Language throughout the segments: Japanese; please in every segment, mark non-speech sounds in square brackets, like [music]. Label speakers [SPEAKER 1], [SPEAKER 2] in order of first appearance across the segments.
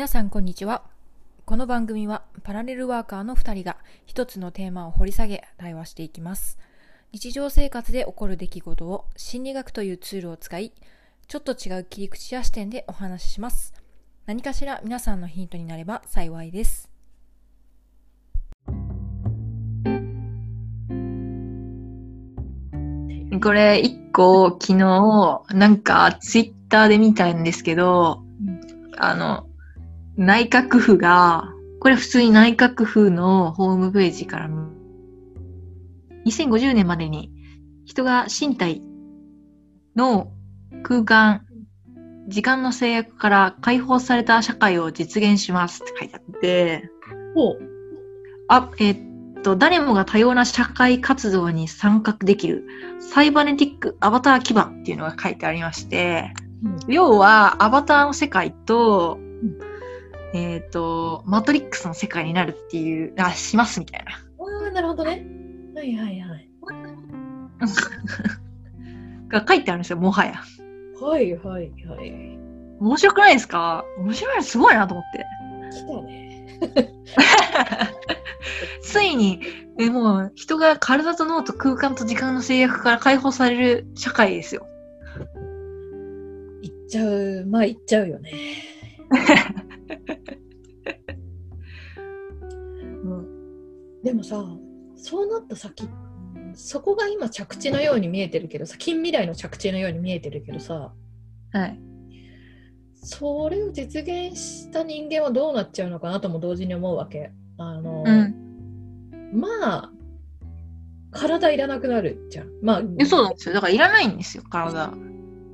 [SPEAKER 1] 皆さんこんにちは。この番組はパラレルワーカーの2人が一つのテーマを掘り下げ対話していきます。日常生活で起こる出来事を心理学というツールを使い、ちょっと違う切り口や視点でお話しします。何かしら皆さんのヒントになれば幸いです。
[SPEAKER 2] これ一個昨日なんかツイッターで見たんですけど、あの、内閣府が、これ普通に内閣府のホームページから、2050年までに人が身体の空間、時間の制約から解放された社会を実現しますって書いてあって、あ、えー、っと、誰もが多様な社会活動に参画できるサイバネティックアバター基盤っていうのが書いてありまして、うん、要はアバターの世界と、うんえっ、ー、と、マトリックスの世界になるっていう、あ、しますみたいな。
[SPEAKER 1] ああ、なるほどね。はいはいはい。[laughs]
[SPEAKER 2] が書いてあるんですよ、もはや。
[SPEAKER 1] はいはいはい。
[SPEAKER 2] 面白くないですか？面白い、すごいなと思って。
[SPEAKER 1] 来たね。[laughs]
[SPEAKER 2] ついに、え、もう、人が体と脳と空間と時間の制約から解放される社会ですよ。
[SPEAKER 1] 行っちゃう、まあ行っちゃうよね。[laughs] でもさそうなった先そこが今着地のように見えてるけどさ近未来の着地のように見えてるけどさ
[SPEAKER 2] はい。
[SPEAKER 1] それを実現した人間はどうなっちゃうのかなとも同時に思うわけ。あの、
[SPEAKER 2] うん、
[SPEAKER 1] まあ体いらなくなるじゃん。まあ
[SPEAKER 2] そうなんですよ。だからいらないんですよ体。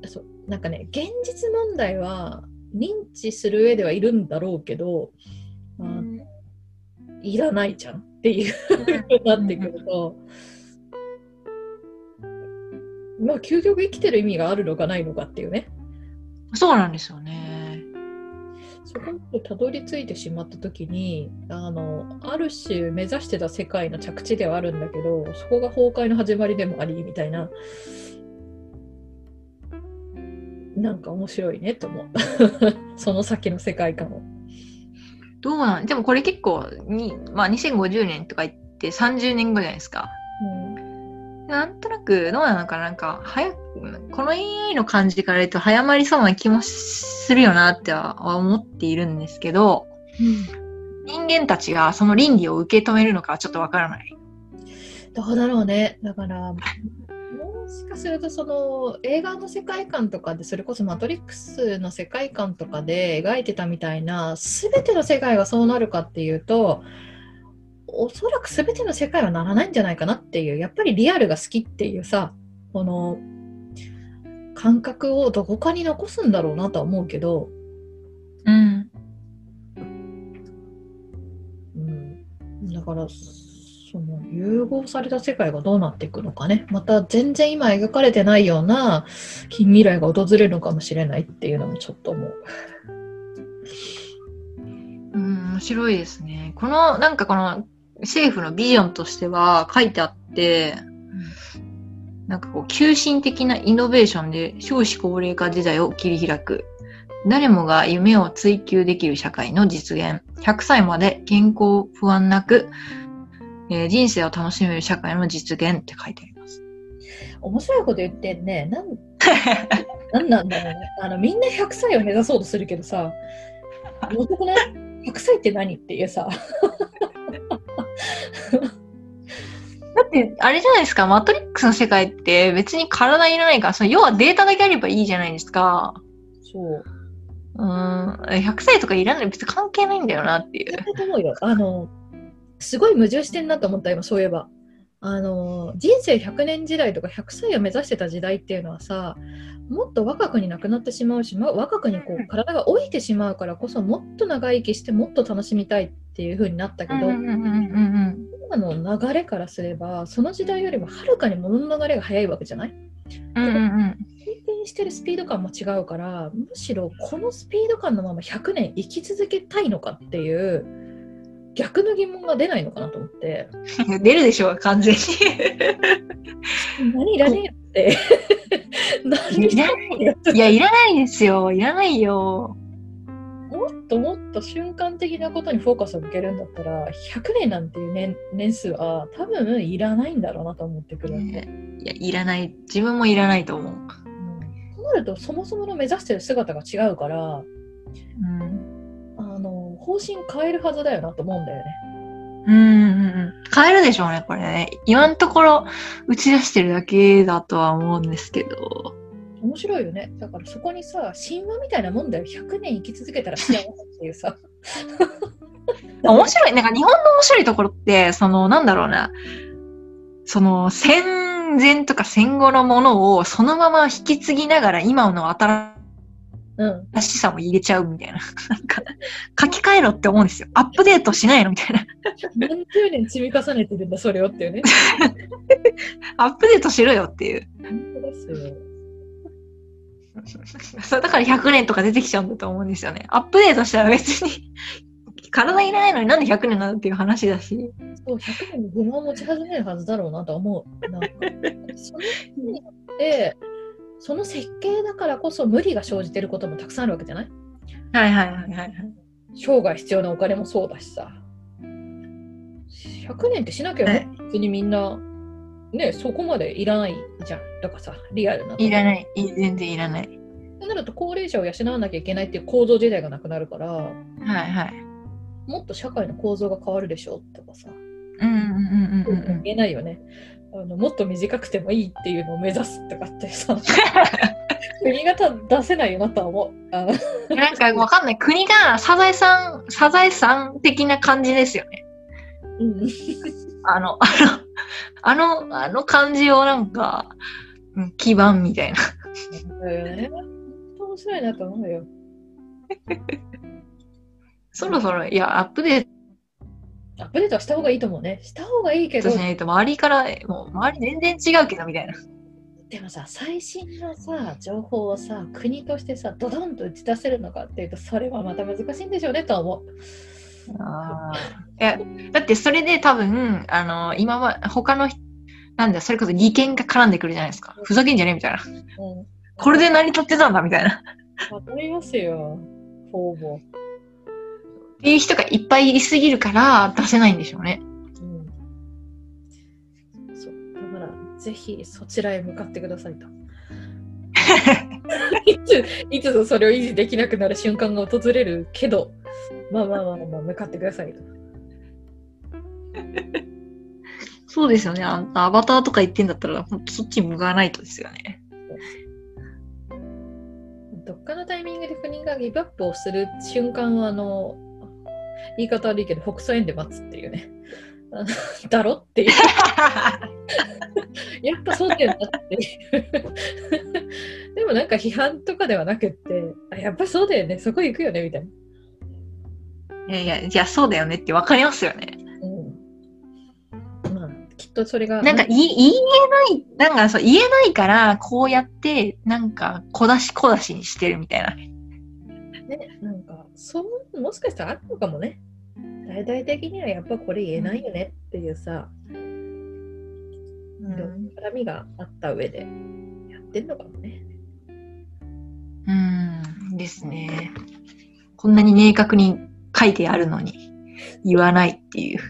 [SPEAKER 1] そう。なんかね現実問題は認知する上ではいるんだろうけど、まあ、いらないじゃんっていうなってくると、まあ究極生きてる意味があるのかないのかっていうね。
[SPEAKER 2] そうなんですよね。
[SPEAKER 1] そこまたどり着いてしまった時にあのある種目指してた世界の着地ではあるんだけどそこが崩壊の始まりでもありみたいななんか面白いねと思う [laughs] その先の世界観を。
[SPEAKER 2] どうなんでもこれ結構に、まあ、2050年とか言って30年後じゃないですか。
[SPEAKER 1] うん、
[SPEAKER 2] なんとなくどうなのかなんか早この AI の感じから言うと早まりそうな気もするよなっては思っているんですけど、
[SPEAKER 1] うん、
[SPEAKER 2] 人間たちがその倫理を受け止めるのかはちょっとわからない。
[SPEAKER 1] どうだろうね。だからもしかするとその映画の世界観とかでそれこそ「マトリックス」の世界観とかで描いてたみたいな全ての世界がそうなるかっていうとおそらく全ての世界はならないんじゃないかなっていうやっぱりリアルが好きっていうさこの感覚をどこかに残すんだろうなとは思うけど、
[SPEAKER 2] うん、
[SPEAKER 1] うん、だから融合された世界がどうなっていくのかねまた全然今描かれてないような近未来が訪れるのかもしれないっていうのもちょっと思う。
[SPEAKER 2] うん面白いですね。このなんかこの政府のビジョンとしては書いてあって、なんかこう、急進的なイノベーションで少子高齢化時代を切り開く。誰もが夢を追求できる社会の実現。100歳まで健康不安なくえー、人生を楽しめる社会の実現って書いてあります。
[SPEAKER 1] 面白いこと言ってんね。なん [laughs] なんなんだろうね。あのみんな100歳を目指そうとするけどさ、面白くない ?100 歳って何っていうさ。[laughs]
[SPEAKER 2] だって、あれじゃないですか、マトリックスの世界って別に体いらないから、その要はデータだけあればいいじゃないですか。
[SPEAKER 1] そう。
[SPEAKER 2] うん、100歳とかいらない、別に関係ないんだよなっていう。
[SPEAKER 1] と思うよ。あの、すごい矛盾してんなと思った今そういえば。あの人生100年時代とか100歳を目指してた時代っていうのはさもっと若くになくなってしまうし、ま、若くにこう体が老いてしまうからこそもっと長生きしてもっと楽しみたいっていう風になったけど、今の流れからすればその時代よりもはるかに物の流れが速いわけじゃない、
[SPEAKER 2] うんうんうん。
[SPEAKER 1] してるスピード感も違うからむしろこのスピード感のまま100年生き続けたいのかっていう逆の疑問が出ないのかなと思って。[laughs]
[SPEAKER 2] 出るでしょう、完全に。[laughs]
[SPEAKER 1] 何いらねえよって。
[SPEAKER 2] 何 [laughs] いらないいや、いらないですよ。いらないよ。
[SPEAKER 1] もっともっと瞬間的なことにフォーカスを向けるんだったら100年なんていう年年数は多分いらないんだろうなと思ってくる、
[SPEAKER 2] ね、いやいらない自分もいらないと思う。うん、
[SPEAKER 1] となるとそもそもの目指してる姿が違うから、うん、あの方針変えるはずだよなと思うんだよね。
[SPEAKER 2] うんうんうん。変えるでしょうね、これね。今のところ打ち出してるだけだとは思うんですけど。
[SPEAKER 1] 面白いよね。だからそこにさ、神話みたいなもんだよ。100年生き続けたら幸せっていうさ。
[SPEAKER 2] 面白い。なんか日本の面白いところって、その、なんだろうな。その、戦前とか戦後のものをそのまま引き継ぎながら今の新しさも入れちゃうみたいな。なんか、書き換えろって思うんですよ。アップデートしないのみたいな。
[SPEAKER 1] 何十年積み重ねてるんだ、それをっていうね。[laughs]
[SPEAKER 2] アップデートしろよっていう。
[SPEAKER 1] 本当ですよ。
[SPEAKER 2] そうだから100年とか出てきちゃうんだと思うんですよね。アップデートしたら別に体いらないのになんで100年なのっていう話だし。
[SPEAKER 1] そう、100年の不満を持ち始めるはずだろうなと思う。なんか [laughs] そのによって、その設計だからこそ無理が生じてることもたくさんあるわけじゃない？
[SPEAKER 2] はいはいはいはい。
[SPEAKER 1] 生涯必要なお金もそうだしさ。100年ってしなきゃ別にみんなね、そこまでいらないじゃん。とかさ、リアルな。
[SPEAKER 2] いらない。全然いらない。
[SPEAKER 1] となると、高齢者を養わなきゃいけないっていう構造自体がなくなるから、は
[SPEAKER 2] いはい。
[SPEAKER 1] もっと社会の構造が変わるでしょとかさ。
[SPEAKER 2] うんうんうんうんうん。
[SPEAKER 1] 言えないよね。あのもっと短くてもいいっていうのを目指すとかってさ。[laughs] 国が出せないよなとは思う。
[SPEAKER 2] なんかわかんない。国がサザエさん、サザエさん的な感じですよね。
[SPEAKER 1] うん。
[SPEAKER 2] あの、あの、あの、あの感じをなんか、基盤みたいな。
[SPEAKER 1] えー、本当面白いなと思うよ。[laughs]
[SPEAKER 2] そろそろ、いや、アップデート。
[SPEAKER 1] アップデートはした方がいいと思うね。した方がいいけど。
[SPEAKER 2] ね。周りから、もう周り全然違うけど、みたいな。
[SPEAKER 1] でもさ、最新のさ、情報をさ、国としてさ、ドドンと打ち出せるのかっていうと、それはまた難しいんでしょうねと思う。
[SPEAKER 2] あいやだってそれで多分あの今は他のなんだそれこそ利権が絡んでくるじゃないですか、ふざけんじゃねえみたいな、うん、これで成り立ってたんだみたいな
[SPEAKER 1] わかりますよほぼ
[SPEAKER 2] っていう人がいっぱいいりすぎるから出せないんでしょうね、
[SPEAKER 1] うん、そうだからぜひそちらへ向かってくださいと [laughs] いついつぞそれを維持できなくなる瞬間が訪れるけどまあまあまあまあ、向かってくださいと。[laughs]
[SPEAKER 2] そうですよね。あアバターとか言ってんだったら、ほんとそっちに向かわないとですよね。
[SPEAKER 1] どっかのタイミングで国がギブアップをする瞬間は、あの、言い方悪いけど、北斎園で待つっていうね。[laughs] だろっていう。[laughs] やっぱそうだよなっていう。[laughs] でもなんか批判とかではなくって、あやっぱそうだよね、そこ行くよねみたいな。
[SPEAKER 2] いやいや、じゃあそうだよねって分かりますよね。
[SPEAKER 1] うん。まあ、きっとそれが。
[SPEAKER 2] なんか言言えない、なんかそう、言えないから、こうやって、なんか、小出し小出しにしてるみたいな。
[SPEAKER 1] ね、なんか、そう、もしかしたらあるのかもね。大々的にはやっぱこれ言えないよねっていうさ、うん、絡みがあった上でやってんのかもね。
[SPEAKER 2] うん、ですね。こんなに明確に書いてあるのに言わないっていう。[laughs]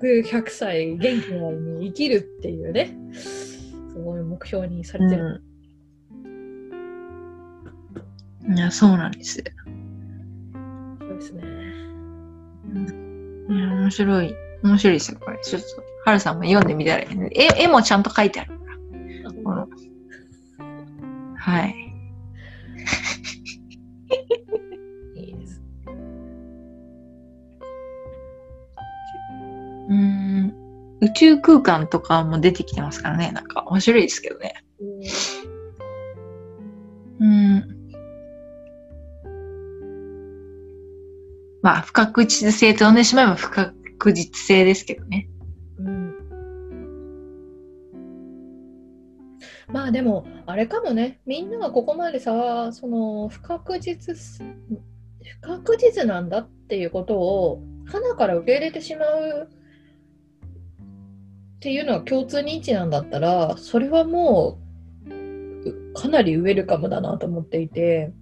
[SPEAKER 1] 100歳元気なのに生きるっていうね、そういう目標にされてる。
[SPEAKER 2] うん、いや、そうなんです。
[SPEAKER 1] そうですね。
[SPEAKER 2] いや、面白い。面白いですよ、これ。ちょっと、はるさんも読んでみたら、絵絵もちゃんと書いてあるから。はい。宇宙空間とかも出てきてますからね。なんか面白いですけどね。うん。まあ、不確実性と呼んでしまえば不確実性ですけどね。
[SPEAKER 1] うん。まあでも、あれかもね。みんながここまでさ、その不確実、不確実なんだっていうことを、花から受け入れてしまうっていうのは共通認知なんだったらそれはもうかなりウェルカムだなと思っていて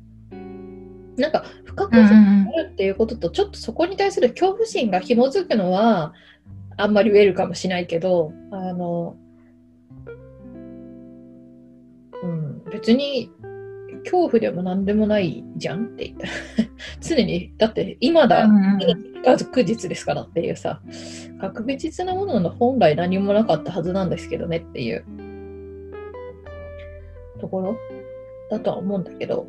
[SPEAKER 1] なんか不確実になるっていうことと、ちょっとそこに対する恐怖心が紐づくのはあんまりウェルかもしないけどあの、うん、別に恐怖でも何でもないじゃんって言った [laughs] 常にだって今だ、確実ですからっていうさ確実なものの本来何もなかったはずなんですけどねっていうところだとは思うんだけど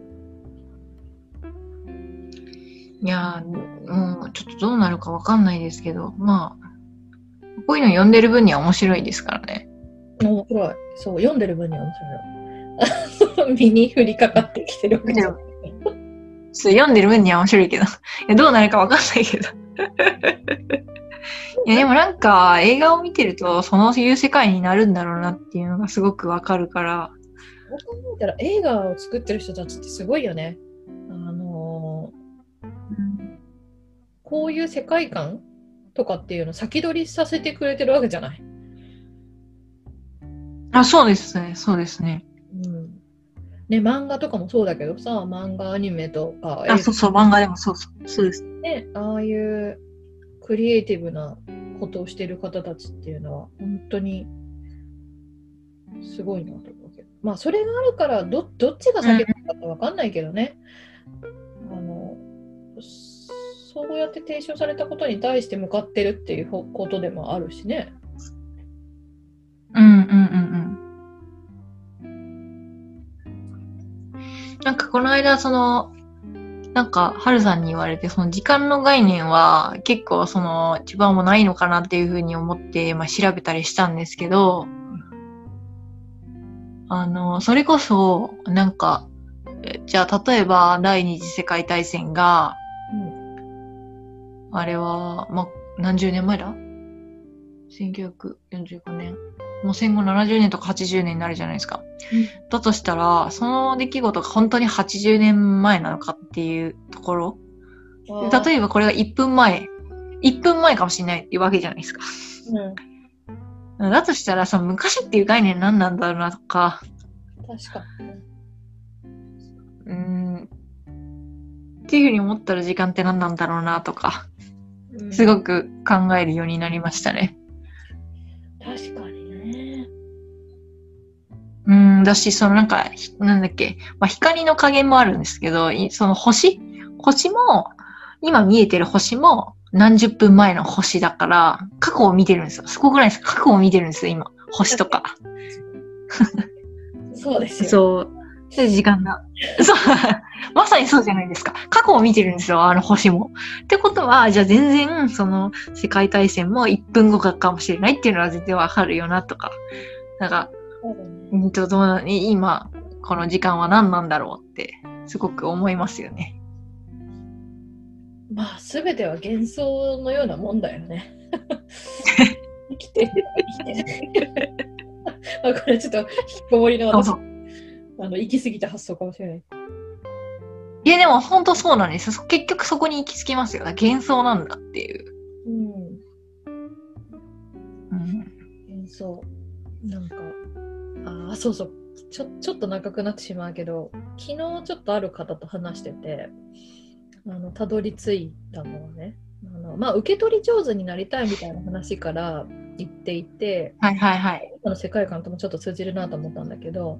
[SPEAKER 2] いやもうちょっとどうなるかわかんないですけど、まあ、こういうの読んでる分には面白いですからね。
[SPEAKER 1] 面白い。そう、読んでる分には面白い。[laughs] 身に降りかかってきてるわけじゃん。
[SPEAKER 2] そう、読んでる分には面白いけど。いや、どうなるかわかんないけど。いや、でもなんか、映画を見てると、そういう世界になるんだろうなっていうのがすごくわかるから。
[SPEAKER 1] そう考えたら、映画を作ってる人たちってすごいよね。こういう世界観とかっていうのを先取りさせてくれてるわけじゃない。
[SPEAKER 2] あ、そうですね、そうですね。
[SPEAKER 1] うん。ね、漫画とかもそうだけどさ、漫画、アニメとか。
[SPEAKER 2] あ、そうそう、漫画でもそうそう、そうです。
[SPEAKER 1] ね、ああいうクリエイティブなことをしてる方たちっていうのは、本当にすごいなと思うけど。まあ、それがあるからど、どっちが先だったかわかんないけどね。うん、あの、そうやって提唱されたことに対して向かってるっていうことでもあるしね。
[SPEAKER 2] うんうんうんうん。なんかこの間そのなんか、はるさんに言われて、その時間の概念は結構その一番もないのかなっていうふうに思って、まあ、調べたりしたんですけど、あの、それこそ、なんか、じゃあ例えば第二次世界大戦が、あれは、ま、何十年前だ ?1945 年。もう戦後70年とか80年になるじゃないですか。うん、だとしたら、その出来事が本当に80年前なのかっていうところ。例えばこれが1分前。1分前かもしれないっていうわけじゃないですか。うん、だとしたら、その昔っていう概念何なんだろうなとか。
[SPEAKER 1] 確かに。
[SPEAKER 2] うん。っていうふうに思ったら時間って何なんだろうなとか。すごく考えるようになりましたね。
[SPEAKER 1] 確かにね。
[SPEAKER 2] うん、だし、そのなんか、なんだっけ、まあ、光の加減もあるんですけど、その星？星も、今見えてる星も何十分前の星だから、過去を見てるんですよ。すごくないですか過去を見てるんですよ、今。星とか。[laughs]
[SPEAKER 1] そうですよ。
[SPEAKER 2] そう。時間が。そう。[laughs] まさにそうじゃないですか。過去を見てるんですよ、あの星も。ってことは、じゃあ全然、その、世界大戦も1分後かもしれないっていうのは全然わかるよな、とか。なんか、うんと、どうな、今、この時間は何なんだろうって、すごく思いますよね。
[SPEAKER 1] まあ、すべては幻想のようなもんだよね。[laughs] 生きてる、生きてる。[laughs] あ、これちょっと引きこもりの私。あの行き過ぎた発想かもしれない。
[SPEAKER 2] いやでも本当そうなんですよ。結局そこに行き着きますよ。幻想なんだっていう。うん。
[SPEAKER 1] うん、幻想。なんか、ああ、そうそう。ちょちょっと長くなってしまうけど、昨日ちょっとある方と話してて、あのたどり着いたのはね、あのまあ、受け取り上手になりたいみたいな話から言っていて、
[SPEAKER 2] はいはいはい、
[SPEAKER 1] の世界観ともちょっと通じるなと思ったんだけど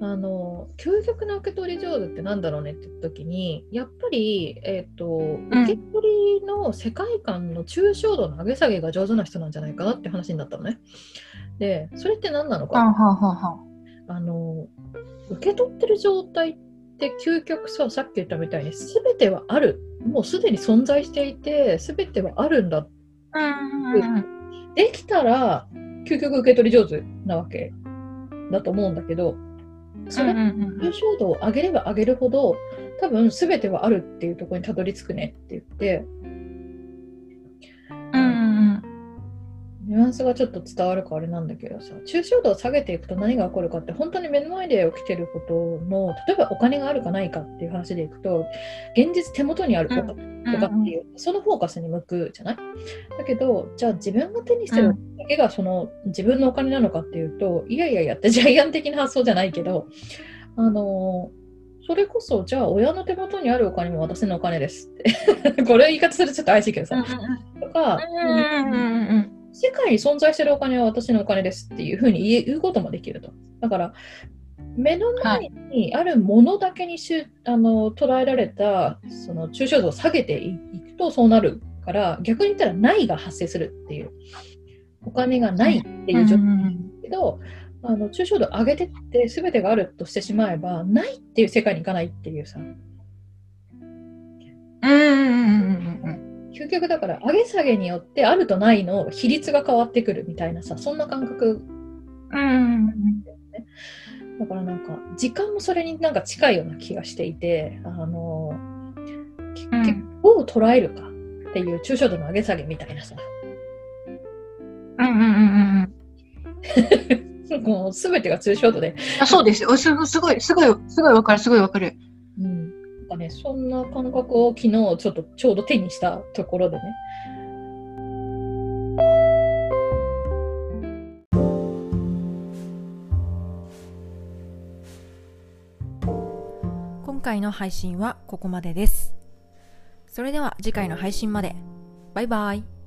[SPEAKER 1] あの究極な受け取り上手ってなんだろうねって言った時にやっぱり、えーと、受け取りの世界観の抽象度の上げ下げが上手な人なんじゃないかなって話になったのね。でそれって何なのか、あの受け取ってる状態って究極ささっき言ったみたいに全てはある。もうすでに存在していて全てはあるんだ、できたら究極受け取り上手なわけだと思うんだけどそれ抽象度を上げれば上げるほど多分全てはあるっていうところにたどり着くねって言って、ニュアンスがちょっと伝わるかあれなんだけどさ抽象度を下げていくと何が起こるかって本当に目の前で起きてることの例えばお金があるかないかっていう話でいくと現実手元にあるとか,、とかっていう、そのフォーカスに向くじゃない？だけどじゃあ自分が手にしてるだけがその自分のお金なのかっていうといやいやいやって [laughs] ジャイアン的な発想じゃないけどあのそれこそ、じゃあ親の手元にあるお金も私のお金ですって。[laughs] これ言い方するとちょっと怪しいけどさ。とか、世界に存在してるお金は私のお金ですっていうふうに言うこともできると。だから、目の前にあるものだけにしゅ、はい、あの捉えられたその抽象度を下げていくとそうなるから逆に言ったらないが発生するっていうお金がないっていう状態なんですけど、あの抽象度を上げてって全てがあるとしてしまえばないっていう世界に行かないっていうさ。究極だから上げ下げによってあるとないの比率が変わってくるみたいなさそんな感覚、うん、だからなんか時間もそれになんか近いような気がしていてあの、うん、どう捉えるかっていう抽象度の上げ下げみたいなさ。うんうんうんうん。[laughs] もう全てがツーショットで。
[SPEAKER 2] あそうですよ。すごい、すごい、すごいわかる、すごいわかる。
[SPEAKER 1] ね、そんな感覚を昨日ちょっとちょうど手にしたところでね。
[SPEAKER 3] 今回の配信はここまでです。それでは次回の配信まで。バイバイ。